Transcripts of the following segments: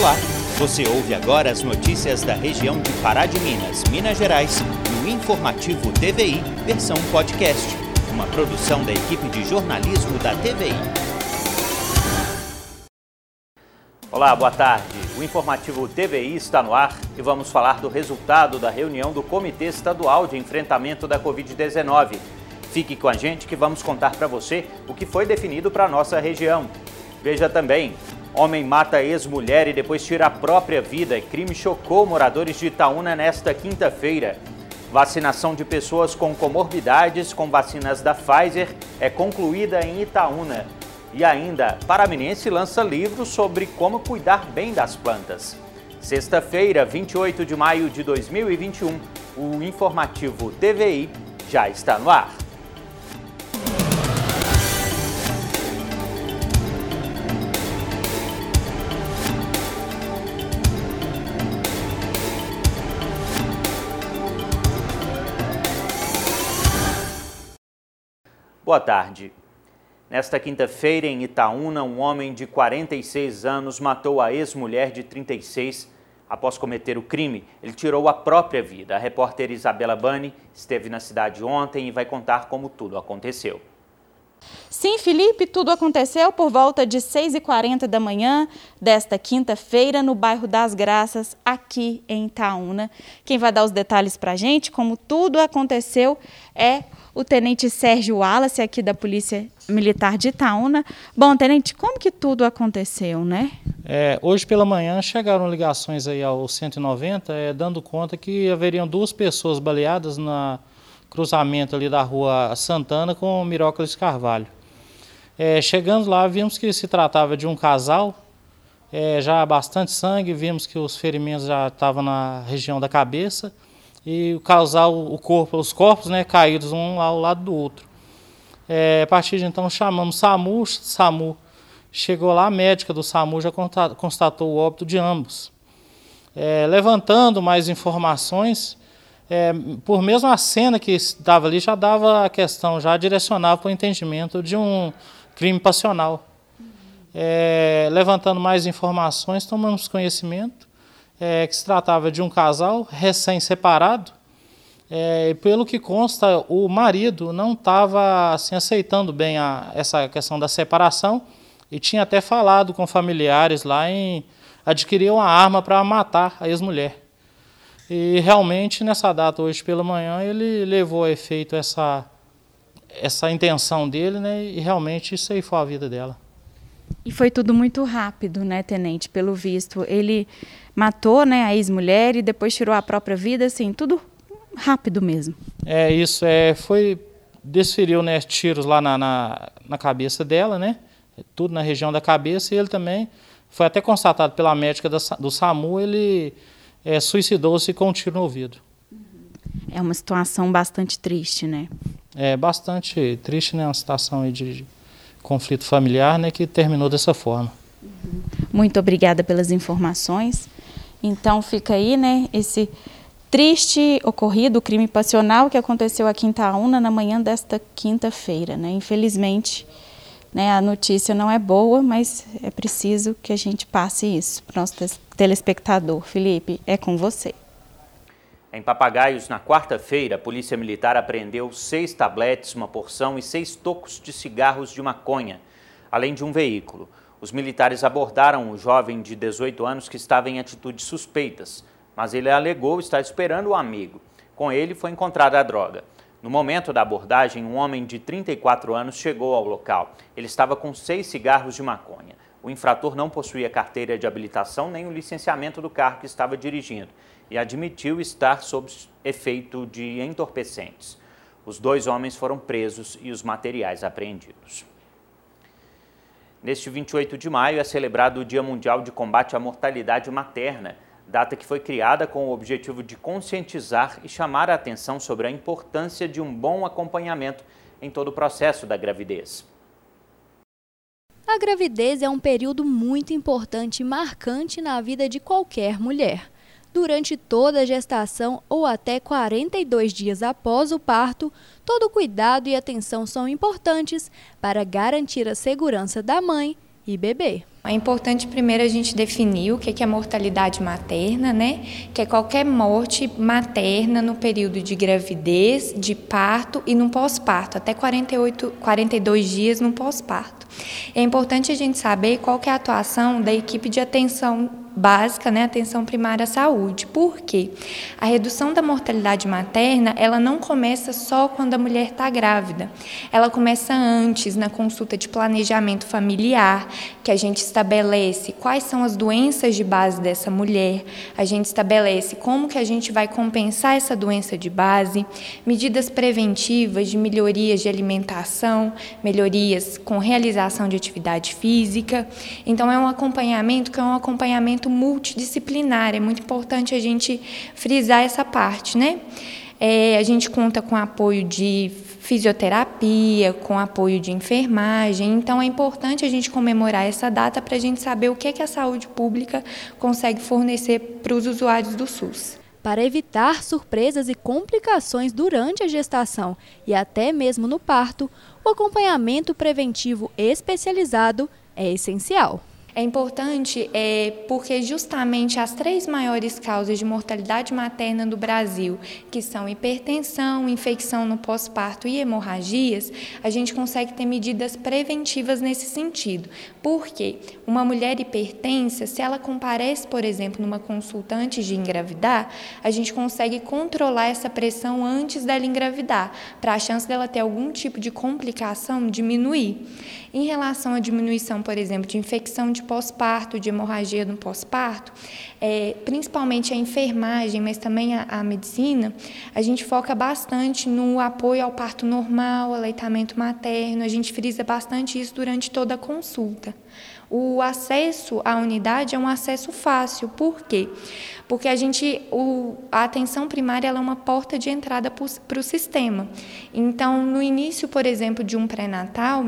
Olá, você ouve agora as notícias da região de Pará de Minas, Minas Gerais, no Informativo TVI, versão podcast, uma produção da equipe de jornalismo da TVI. Olá, boa tarde. O Informativo TVI está no ar e vamos falar do resultado da reunião do Comitê Estadual de Enfrentamento da Covid-19. Fique com a gente que vamos contar para você o que foi definido para a nossa região. Veja também Homem mata ex-mulher e depois tira a própria vida. Crime chocou moradores de Itaúna nesta quinta-feira. Vacinação de pessoas com comorbidades com vacinas da Pfizer é concluída em Itaúna. E ainda, Paraminense lança livro sobre como cuidar bem das plantas. Sexta-feira, 28 de maio de 2021, o informativo TVI já está no ar. Boa tarde. Nesta quinta-feira, em Itaúna, um homem de 46 anos matou a ex-mulher de 36 após cometer o crime. Ele tirou a própria vida. A repórter Isabela Bani esteve na cidade ontem e vai contar como tudo aconteceu. Sim, Felipe, tudo aconteceu por volta de 6h40 da manhã desta quinta-feira no bairro das Graças, aqui em Itaúna. Quem vai dar os detalhes para a gente, como tudo aconteceu, é o tenente Sérgio Wallace, aqui da Polícia Militar de Itaúna. Bom, tenente, como que tudo aconteceu, né? É, hoje pela manhã chegaram ligações aí ao 190, é, dando conta que haveriam duas pessoas baleadas na cruzamento ali da rua Santana com Mirócles Carvalho. É, chegando lá, vimos que se tratava de um casal, é, já bastante sangue, vimos que os ferimentos já estavam na região da cabeça, e o casal, o corpo, os corpos né, caídos um ao lado do outro. É, a partir de então chamamos SAMU, SAMU chegou lá, a médica do SAMU já constatou o óbito de ambos. É, levantando mais informações, é, por mesmo a cena que estava ali já dava a questão, já direcionava para o entendimento de um crime passional. É, levantando mais informações, tomamos conhecimento é, que se tratava de um casal recém-separado. É, pelo que consta, o marido não estava assim, aceitando bem a, essa questão da separação e tinha até falado com familiares lá em adquirir uma arma para matar a ex-mulher. E realmente, nessa data, hoje pela manhã, ele levou a efeito essa, essa intenção dele né, e realmente isso aí foi a vida dela. E foi tudo muito rápido, né, tenente? Pelo visto, ele matou, né, a ex-mulher e depois tirou a própria vida, assim, tudo rápido mesmo. É isso, é, foi desferiu, né, tiros lá na, na, na cabeça dela, né, tudo na região da cabeça e ele também foi até constatado pela médica do, do SAMU, ele é, suicidou-se com um tiro no ouvido. É uma situação bastante triste, né? É bastante triste, né, uma situação de conflito familiar, né, que terminou dessa forma. Muito obrigada pelas informações. Então fica aí, né, esse triste ocorrido, crime passional que aconteceu aqui em Itaúna na manhã desta quinta-feira, né? Infelizmente, né, a notícia não é boa, mas é preciso que a gente passe isso para o nosso telespectador. Felipe, é com você. Em Papagaios, na quarta-feira, a Polícia Militar apreendeu seis tabletes, uma porção e seis tocos de cigarros de maconha, além de um veículo. Os militares abordaram o jovem de 18 anos que estava em atitudes suspeitas, mas ele alegou estar esperando o amigo. Com ele foi encontrada a droga. No momento da abordagem, um homem de 34 anos chegou ao local. Ele estava com seis cigarros de maconha. O infrator não possuía carteira de habilitação nem o licenciamento do carro que estava dirigindo e admitiu estar sob efeito de entorpecentes. Os dois homens foram presos e os materiais apreendidos. Neste 28 de maio é celebrado o Dia Mundial de Combate à Mortalidade Materna, data que foi criada com o objetivo de conscientizar e chamar a atenção sobre a importância de um bom acompanhamento em todo o processo da gravidez. A gravidez é um período muito importante e marcante na vida de qualquer mulher durante toda a gestação ou até 42 dias após o parto, todo cuidado e atenção são importantes para garantir a segurança da mãe e. É importante primeiro a gente definir o que é mortalidade materna, né? Que é qualquer morte materna no período de gravidez, de parto e no pós-parto, até 48, 42 dias no pós-parto. É importante a gente saber qual é a atuação da equipe de atenção básica, né, atenção primária à saúde. Por quê? A redução da mortalidade materna, ela não começa só quando a mulher está grávida. Ela começa antes, na consulta de planejamento familiar, que a gente estabelece quais são as doenças de base dessa mulher, a gente estabelece como que a gente vai compensar essa doença de base, medidas preventivas de melhorias de alimentação, melhorias com realização de atividade física. Então é um acompanhamento que é um acompanhamento multidisciplinar. É muito importante a gente frisar essa parte, né? É, a gente conta com apoio de fisioterapia, com apoio de enfermagem. Então, é importante a gente comemorar essa data para a gente saber o que, é que a saúde pública consegue fornecer para os usuários do SUS. Para evitar surpresas e complicações durante a gestação e até mesmo no parto, o acompanhamento preventivo especializado é essencial. É importante é, porque justamente as três maiores causas de mortalidade materna do Brasil, que são hipertensão, infecção no pós-parto e hemorragias, a gente consegue ter medidas preventivas nesse sentido. Porque uma mulher hipertensa, se ela comparece, por exemplo, numa consulta antes de engravidar, a gente consegue controlar essa pressão antes dela engravidar, para a chance dela ter algum tipo de complicação diminuir. Em relação à diminuição, por exemplo, de infecção de pós-parto, de hemorragia no pós-parto, é, principalmente a enfermagem, mas também a, a medicina, a gente foca bastante no apoio ao parto normal, aleitamento materno, a gente frisa bastante isso durante toda a consulta. O acesso à unidade é um acesso fácil. Por quê? Porque a gente, o, a atenção primária é uma porta de entrada para o sistema. Então, no início, por exemplo, de um pré-natal,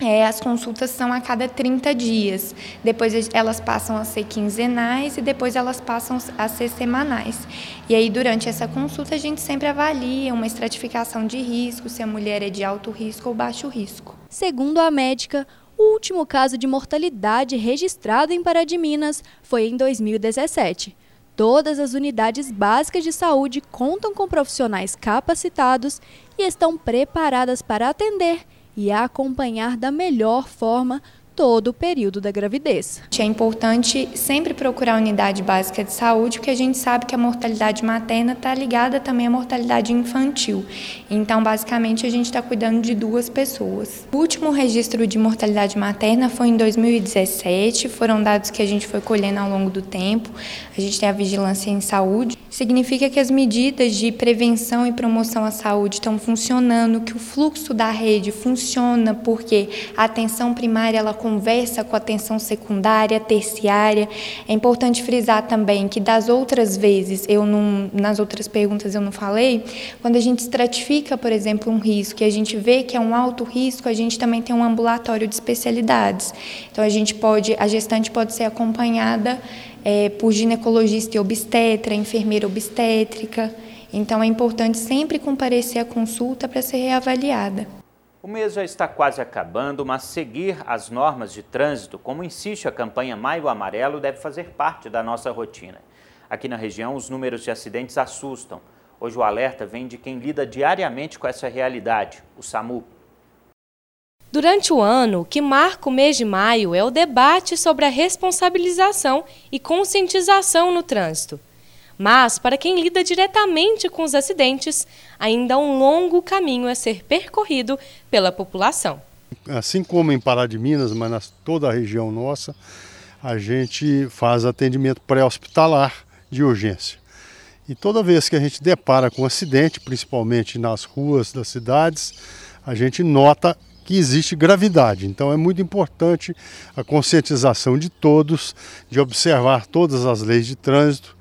é, as consultas são a cada 30 dias. Depois elas passam a ser quinzenais e depois elas passam a ser semanais. E aí, durante essa consulta, a gente sempre avalia uma estratificação de risco, se a mulher é de alto risco ou baixo risco. Segundo a médica, o último caso de mortalidade registrado em Pará de Minas foi em 2017. Todas as unidades básicas de saúde contam com profissionais capacitados e estão preparadas para atender e acompanhar da melhor forma todo o período da gravidez. É importante sempre procurar a unidade básica de saúde, porque a gente sabe que a mortalidade materna está ligada também à mortalidade infantil. Então, basicamente, a gente está cuidando de duas pessoas. O último registro de mortalidade materna foi em 2017, foram dados que a gente foi colhendo ao longo do tempo. A gente tem a vigilância em saúde. Significa que as medidas de prevenção e promoção à saúde estão funcionando, que o fluxo da rede funciona, porque a atenção primária ela conversa com a atenção secundária, terciária. É importante frisar também que das outras vezes, eu não, nas outras perguntas eu não falei, quando a gente estratifica, por exemplo, um risco e a gente vê que é um alto risco, a gente também tem um ambulatório de especialidades. Então a gente pode, a gestante pode ser acompanhada é, por ginecologista e obstetra, enfermeira obstétrica. Então é importante sempre comparecer à consulta para ser reavaliada. O mês já está quase acabando, mas seguir as normas de trânsito, como insiste a campanha Maio Amarelo, deve fazer parte da nossa rotina. Aqui na região, os números de acidentes assustam. Hoje o alerta vem de quem lida diariamente com essa realidade, o SAMU. Durante o ano, que marca o mês de maio é o debate sobre a responsabilização e conscientização no trânsito. Mas, para quem lida diretamente com os acidentes, ainda há um longo caminho a ser percorrido pela população. Assim como em Pará de Minas, mas na toda a região nossa, a gente faz atendimento pré-hospitalar de urgência. E toda vez que a gente depara com um acidente, principalmente nas ruas das cidades, a gente nota que existe gravidade. Então é muito importante a conscientização de todos, de observar todas as leis de trânsito,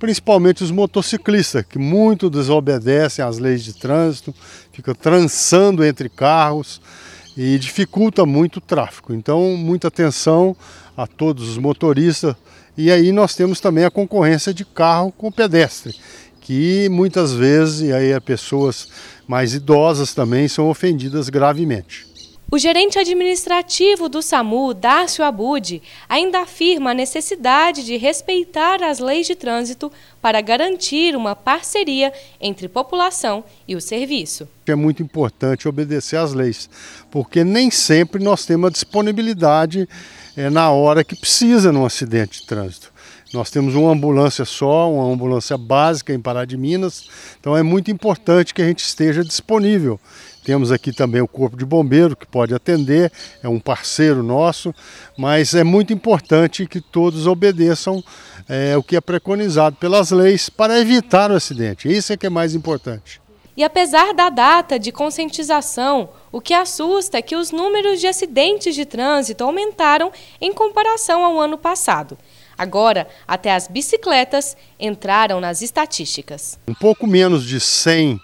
principalmente os motociclistas, que muito desobedecem às leis de trânsito, ficam trançando entre carros e dificulta muito o tráfego. Então, muita atenção a todos os motoristas. E aí nós temos também a concorrência de carro com pedestre, que muitas vezes, e aí pessoas mais idosas também são ofendidas gravemente. O gerente administrativo do SAMU, Dácio Abud, ainda afirma a necessidade de respeitar as leis de trânsito para garantir uma parceria entre população e o serviço. É muito importante obedecer às leis, porque nem sempre nós temos a disponibilidade é, na hora que precisa num acidente de trânsito. Nós temos uma ambulância só, uma ambulância básica em Pará de Minas, então é muito importante que a gente esteja disponível. Temos aqui também o Corpo de Bombeiro que pode atender, é um parceiro nosso, mas é muito importante que todos obedeçam é, o que é preconizado pelas leis para evitar o acidente. Isso é que é mais importante. E apesar da data de conscientização, o que assusta é que os números de acidentes de trânsito aumentaram em comparação ao ano passado. Agora, até as bicicletas entraram nas estatísticas. Um pouco menos de 100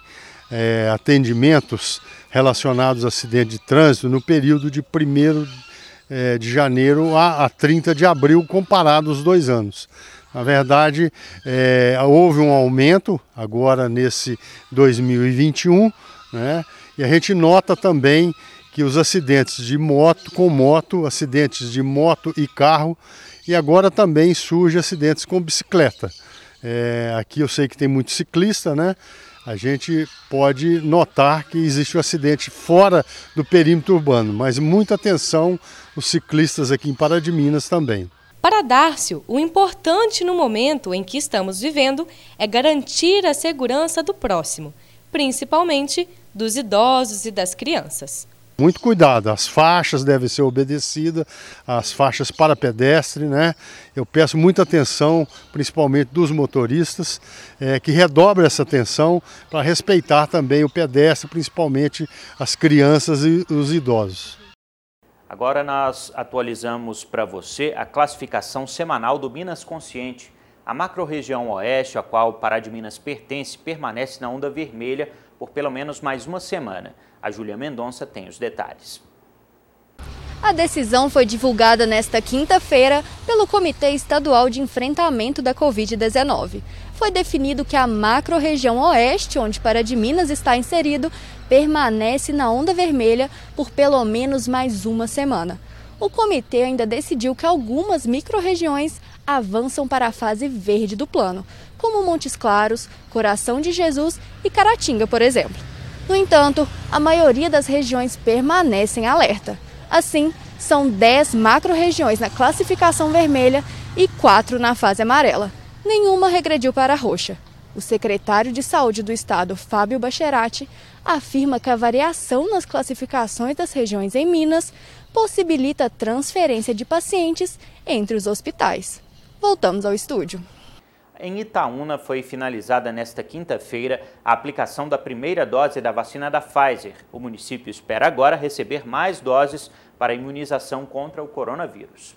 é, atendimentos relacionados a acidente de trânsito no período de 1 é, de janeiro a, a 30 de abril, comparado os dois anos. Na verdade, é, houve um aumento agora nesse 2021, né? e a gente nota também que os acidentes de moto com moto, acidentes de moto e carro, e agora também surge acidentes com bicicleta. É, aqui eu sei que tem muito ciclista, né? A gente pode notar que existe um acidente fora do perímetro urbano, mas muita atenção os ciclistas aqui em Pará de Minas também. Para Dárcio, o importante no momento em que estamos vivendo é garantir a segurança do próximo, principalmente dos idosos e das crianças. Muito cuidado, as faixas devem ser obedecidas, as faixas para pedestre, né? Eu peço muita atenção, principalmente dos motoristas, é, que redobrem essa atenção para respeitar também o pedestre, principalmente as crianças e os idosos. Agora nós atualizamos para você a classificação semanal do Minas Consciente. A macro-região oeste, a qual Pará de Minas pertence, permanece na onda vermelha por pelo menos mais uma semana. A Júlia Mendonça tem os detalhes. A decisão foi divulgada nesta quinta-feira pelo Comitê Estadual de Enfrentamento da Covid-19. Foi definido que a macro-região oeste, onde Pará de Minas está inserido, permanece na onda vermelha por pelo menos mais uma semana. O comitê ainda decidiu que algumas micro-regiões avançam para a fase verde do plano, como Montes Claros, Coração de Jesus e Caratinga, por exemplo. No entanto, a maioria das regiões permanecem alerta. Assim, são 10 macro-regiões na classificação vermelha e 4 na fase amarela. Nenhuma regrediu para a roxa. O secretário de Saúde do Estado, Fábio Bacherati, afirma que a variação nas classificações das regiões em Minas possibilita a transferência de pacientes entre os hospitais. Voltamos ao estúdio. Em Itaúna foi finalizada nesta quinta-feira a aplicação da primeira dose da vacina da Pfizer. O município espera agora receber mais doses para a imunização contra o coronavírus.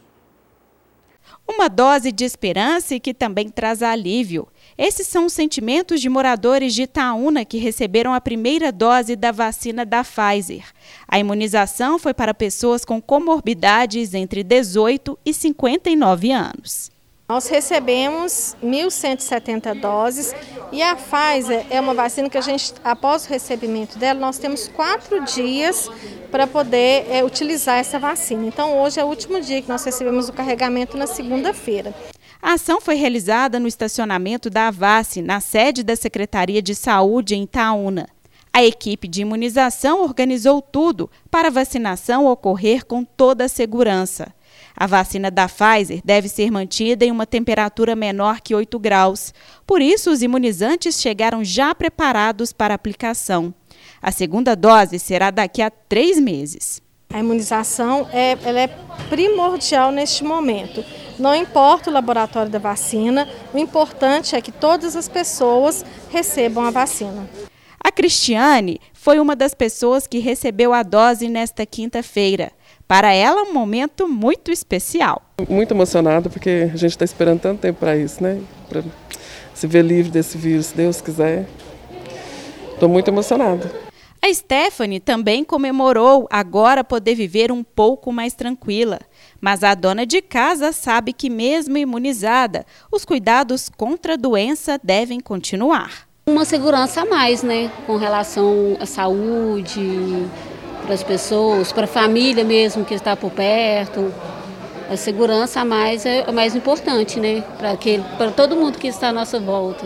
Uma dose de esperança e que também traz alívio. Esses são os sentimentos de moradores de Itaúna que receberam a primeira dose da vacina da Pfizer. A imunização foi para pessoas com comorbidades entre 18 e 59 anos. Nós recebemos 1.170 doses e a Pfizer é uma vacina que a gente, após o recebimento dela, nós temos quatro dias para poder é, utilizar essa vacina. Então, hoje é o último dia que nós recebemos o carregamento na segunda-feira. A ação foi realizada no estacionamento da Avace, na sede da Secretaria de Saúde em Itaúna. A equipe de imunização organizou tudo para a vacinação ocorrer com toda a segurança. A vacina da Pfizer deve ser mantida em uma temperatura menor que 8 graus. Por isso, os imunizantes chegaram já preparados para aplicação. A segunda dose será daqui a três meses. A imunização é, ela é primordial neste momento. Não importa o laboratório da vacina, o importante é que todas as pessoas recebam a vacina. A Cristiane foi uma das pessoas que recebeu a dose nesta quinta-feira. Para ela, um momento muito especial. Muito emocionada, porque a gente está esperando tanto tempo para isso, né? Para se ver livre desse vírus, se Deus quiser. Estou muito emocionada. A Stephanie também comemorou agora poder viver um pouco mais tranquila. Mas a dona de casa sabe que, mesmo imunizada, os cuidados contra a doença devem continuar. Uma segurança a mais, né? Com relação à saúde, para as pessoas, para a família mesmo que está por perto. A segurança a mais é, é mais importante, né? Para todo mundo que está à nossa volta.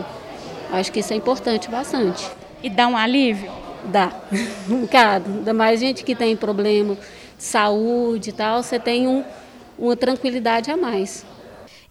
Acho que isso é importante bastante. E dá um alívio? Dá. Um bocado. Ainda mais gente que tem problema de saúde e tal, você tem um, uma tranquilidade a mais.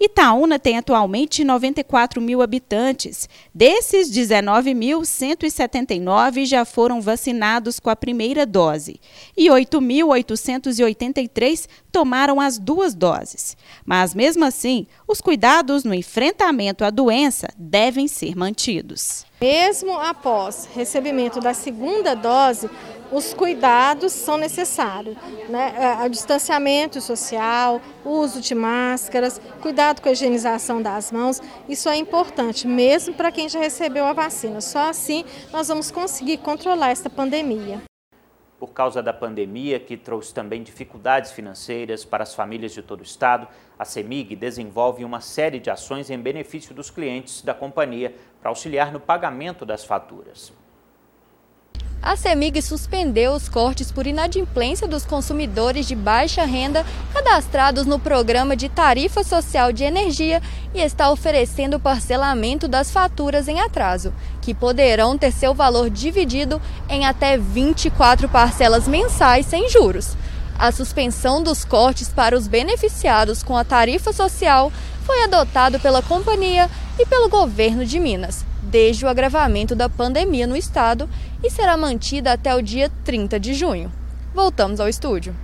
Itaúna tem atualmente 94 mil habitantes. Desses, 19.179 já foram vacinados com a primeira dose e 8.883 tomaram as duas doses. Mas, mesmo assim, os cuidados no enfrentamento à doença devem ser mantidos. Mesmo após recebimento da segunda dose, os cuidados são necessários. Né? É, o distanciamento social, o uso de máscaras, cuidado com a higienização das mãos, isso é importante, mesmo para quem já recebeu a vacina. Só assim nós vamos conseguir controlar esta pandemia. Por causa da pandemia, que trouxe também dificuldades financeiras para as famílias de todo o estado, a CEMIG desenvolve uma série de ações em benefício dos clientes da companhia para auxiliar no pagamento das faturas a CEMIG suspendeu os cortes por inadimplência dos consumidores de baixa renda cadastrados no programa de tarifa social de energia e está oferecendo parcelamento das faturas em atraso, que poderão ter seu valor dividido em até 24 parcelas mensais sem juros. A suspensão dos cortes para os beneficiados com a tarifa social foi adotado pela companhia e pelo governo de Minas desde o agravamento da pandemia no estado e será mantida até o dia 30 de junho. Voltamos ao estúdio.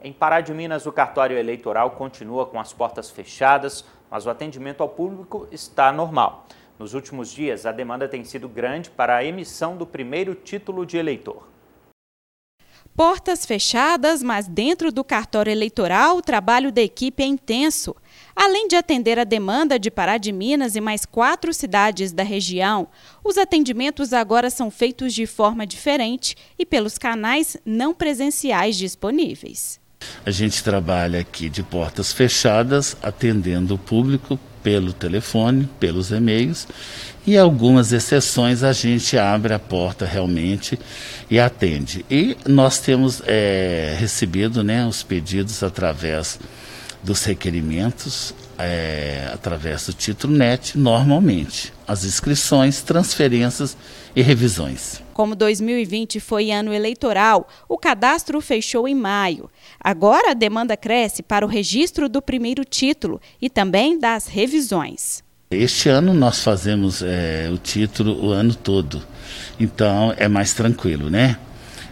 Em Pará de Minas, o cartório eleitoral continua com as portas fechadas, mas o atendimento ao público está normal. Nos últimos dias, a demanda tem sido grande para a emissão do primeiro título de eleitor. Portas fechadas, mas dentro do cartório eleitoral, o trabalho da equipe é intenso. Além de atender a demanda de Pará de Minas e mais quatro cidades da região, os atendimentos agora são feitos de forma diferente e pelos canais não presenciais disponíveis. A gente trabalha aqui de portas fechadas, atendendo o público pelo telefone, pelos e-mails, e algumas exceções a gente abre a porta realmente e atende. E nós temos é, recebido né, os pedidos através dos requerimentos é, através do título NET, normalmente. As inscrições, transferências e revisões. Como 2020 foi ano eleitoral, o cadastro fechou em maio. Agora a demanda cresce para o registro do primeiro título e também das revisões. Este ano nós fazemos é, o título o ano todo, então é mais tranquilo, né?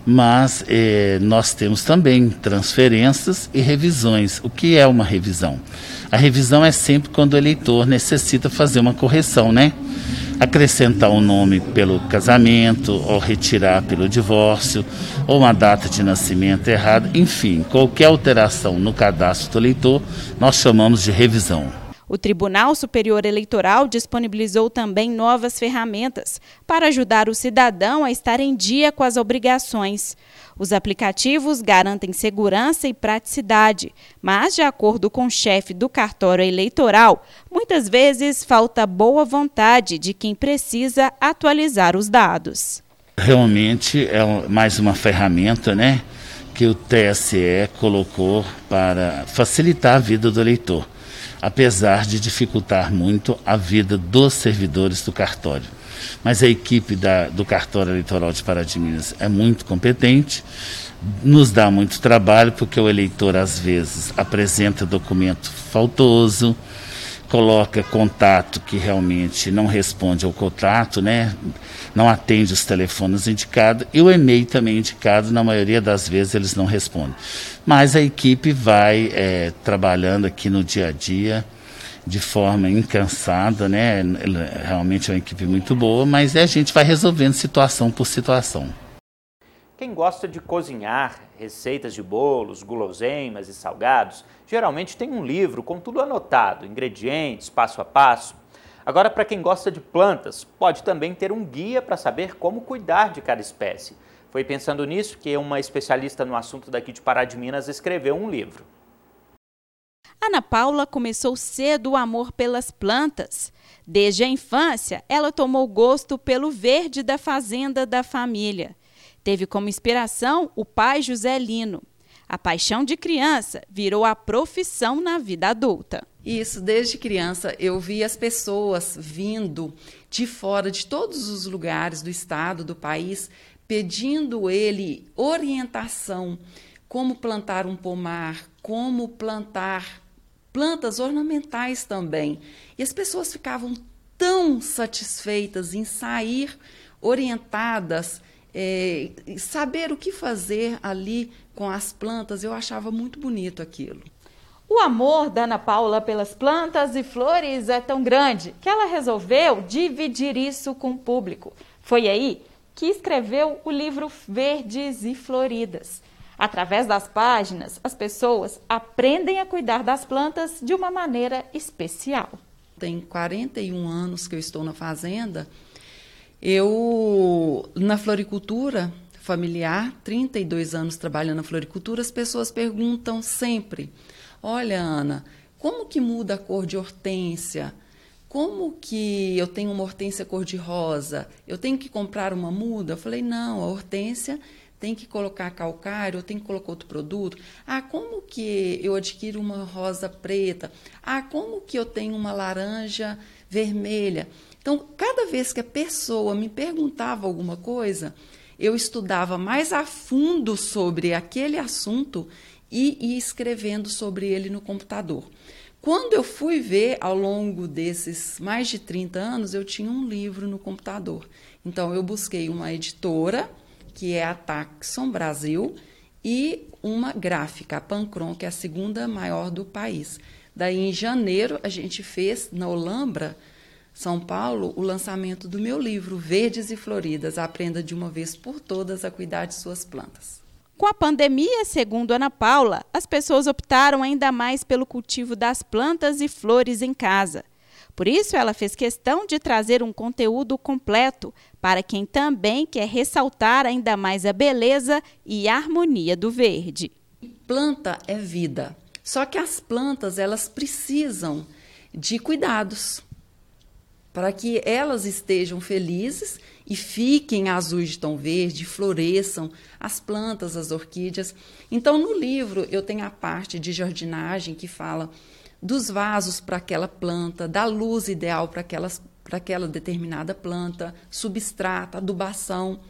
Mas eh, nós temos também transferências e revisões. O que é uma revisão? A revisão é sempre quando o eleitor necessita fazer uma correção, né? Acrescentar um nome pelo casamento, ou retirar pelo divórcio, ou uma data de nascimento errada, enfim, qualquer alteração no cadastro do eleitor, nós chamamos de revisão. O Tribunal Superior Eleitoral disponibilizou também novas ferramentas para ajudar o cidadão a estar em dia com as obrigações. Os aplicativos garantem segurança e praticidade, mas, de acordo com o chefe do cartório eleitoral, muitas vezes falta boa vontade de quem precisa atualizar os dados. Realmente é mais uma ferramenta, né? Que o TSE colocou para facilitar a vida do eleitor apesar de dificultar muito a vida dos servidores do cartório. Mas a equipe da, do cartório eleitoral de Pará de Minas é muito competente, nos dá muito trabalho, porque o eleitor às vezes apresenta documento faltoso, coloca contato que realmente não responde ao contato, né? não atende os telefones indicados e o e-mail também indicado, na maioria das vezes eles não respondem. Mas a equipe vai é, trabalhando aqui no dia a dia de forma incansada, né? Realmente é uma equipe muito boa, mas a gente vai resolvendo situação por situação. Quem gosta de cozinhar receitas de bolos, guloseimas e salgados, geralmente tem um livro com tudo anotado, ingredientes, passo a passo. Agora, para quem gosta de plantas, pode também ter um guia para saber como cuidar de cada espécie. Foi pensando nisso que uma especialista no assunto daqui de Pará de Minas escreveu um livro. Ana Paula começou cedo o amor pelas plantas. Desde a infância, ela tomou gosto pelo verde da fazenda da família. teve como inspiração o pai José Lino. A paixão de criança virou a profissão na vida adulta. Isso, desde criança eu vi as pessoas vindo de fora de todos os lugares do estado, do país, pedindo ele orientação, como plantar um pomar, como plantar plantas ornamentais também. E as pessoas ficavam tão satisfeitas em sair orientadas é, saber o que fazer ali com as plantas, eu achava muito bonito aquilo. O amor da Ana Paula pelas plantas e flores é tão grande que ela resolveu dividir isso com o público. Foi aí que escreveu o livro Verdes e Floridas. Através das páginas, as pessoas aprendem a cuidar das plantas de uma maneira especial. Tem 41 anos que eu estou na fazenda eu, na floricultura familiar, 32 anos trabalhando na floricultura, as pessoas perguntam sempre: Olha, Ana, como que muda a cor de hortência? Como que eu tenho uma hortência cor-de-rosa? Eu tenho que comprar uma muda? Eu falei: Não, a hortência tem que colocar calcário, tenho que colocar outro produto. Ah, como que eu adquiro uma rosa preta? Ah, como que eu tenho uma laranja vermelha? Então, cada vez que a pessoa me perguntava alguma coisa, eu estudava mais a fundo sobre aquele assunto e ia escrevendo sobre ele no computador. Quando eu fui ver ao longo desses mais de 30 anos, eu tinha um livro no computador. Então, eu busquei uma editora, que é a Taxon Brasil, e uma gráfica, a Pancron, que é a segunda maior do país. Daí, em janeiro, a gente fez na Olambra são Paulo o lançamento do meu livro Verdes e Floridas Aprenda de uma vez por todas a cuidar de suas plantas. Com a pandemia, segundo Ana Paula, as pessoas optaram ainda mais pelo cultivo das plantas e flores em casa. Por isso, ela fez questão de trazer um conteúdo completo para quem também quer ressaltar ainda mais a beleza e a harmonia do verde. Planta é vida. Só que as plantas, elas precisam de cuidados para que elas estejam felizes e fiquem azuis de tom verde, floresçam as plantas, as orquídeas. Então, no livro, eu tenho a parte de jardinagem que fala dos vasos para aquela planta, da luz ideal para para aquela determinada planta, substrato, adubação.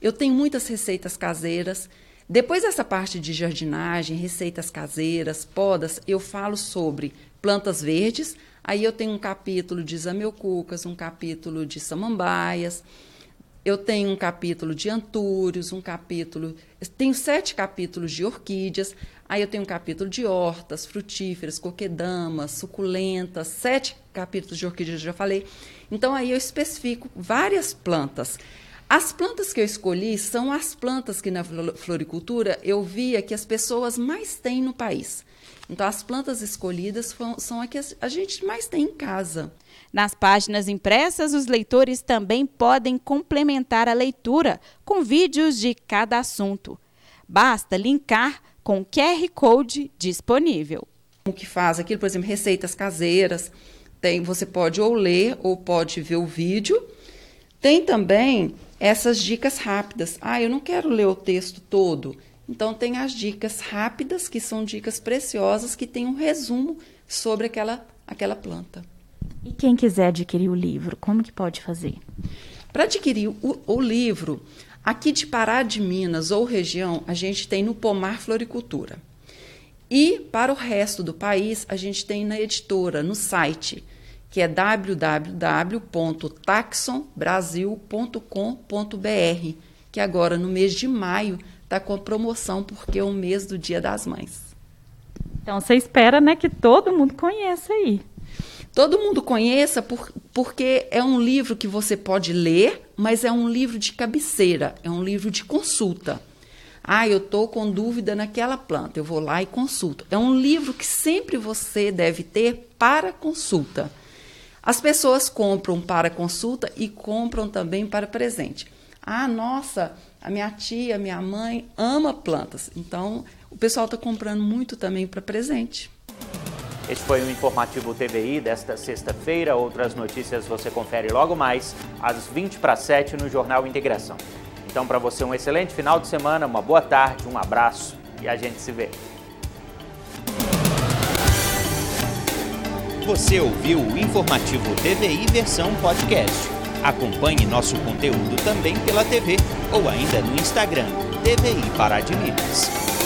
Eu tenho muitas receitas caseiras. Depois dessa parte de jardinagem, receitas caseiras, podas, eu falo sobre plantas verdes, Aí eu tenho um capítulo de zameucucas, um capítulo de samambaias, eu tenho um capítulo de antúrios, um capítulo. Tenho sete capítulos de orquídeas, aí eu tenho um capítulo de hortas, frutíferas, coquedamas, suculentas, sete capítulos de orquídeas, já falei. Então aí eu especifico várias plantas. As plantas que eu escolhi são as plantas que na floricultura eu via que as pessoas mais têm no país. Então, as plantas escolhidas são as que a gente mais tem em casa. Nas páginas impressas, os leitores também podem complementar a leitura com vídeos de cada assunto. Basta linkar com QR Code disponível. O que faz aquilo, por exemplo, receitas caseiras, tem, você pode ou ler ou pode ver o vídeo. Tem também essas dicas rápidas. Ah, eu não quero ler o texto todo. Então, tem as dicas rápidas, que são dicas preciosas, que tem um resumo sobre aquela, aquela planta. E quem quiser adquirir o livro, como que pode fazer? Para adquirir o, o, livro, aqui de Pará de Minas ou região, a gente tem no Pomar Floricultura. E para o resto do país, a gente tem na editora, no site, que é www.taxonbrasil.com.br, que agora no mês de maio está com promoção porque é o mês do Dia das Mães. Então você espera, né, que todo mundo conheça aí. Todo mundo conheça por, porque é um livro que você pode ler, mas é um livro de cabeceira, é um livro de consulta. Ah, eu estou com dúvida naquela planta, eu vou lá e consulto. É um livro que sempre você deve ter para consulta. As pessoas compram para consulta e compram também para presente. Ah, nossa, a minha tia, a minha mãe ama plantas. Então, o pessoal está comprando muito também para presente. Esse foi o informativo TVI desta sexta-feira. Outras notícias você confere logo mais às 20 para 7 no Jornal Integração. Então, para você, um excelente final de semana, uma boa tarde, um abraço e a gente se vê. Você ouviu o informativo TVI versão podcast. Acompanhe nosso conteúdo também pela TV ou ainda no Instagram TVI Pará de Minas.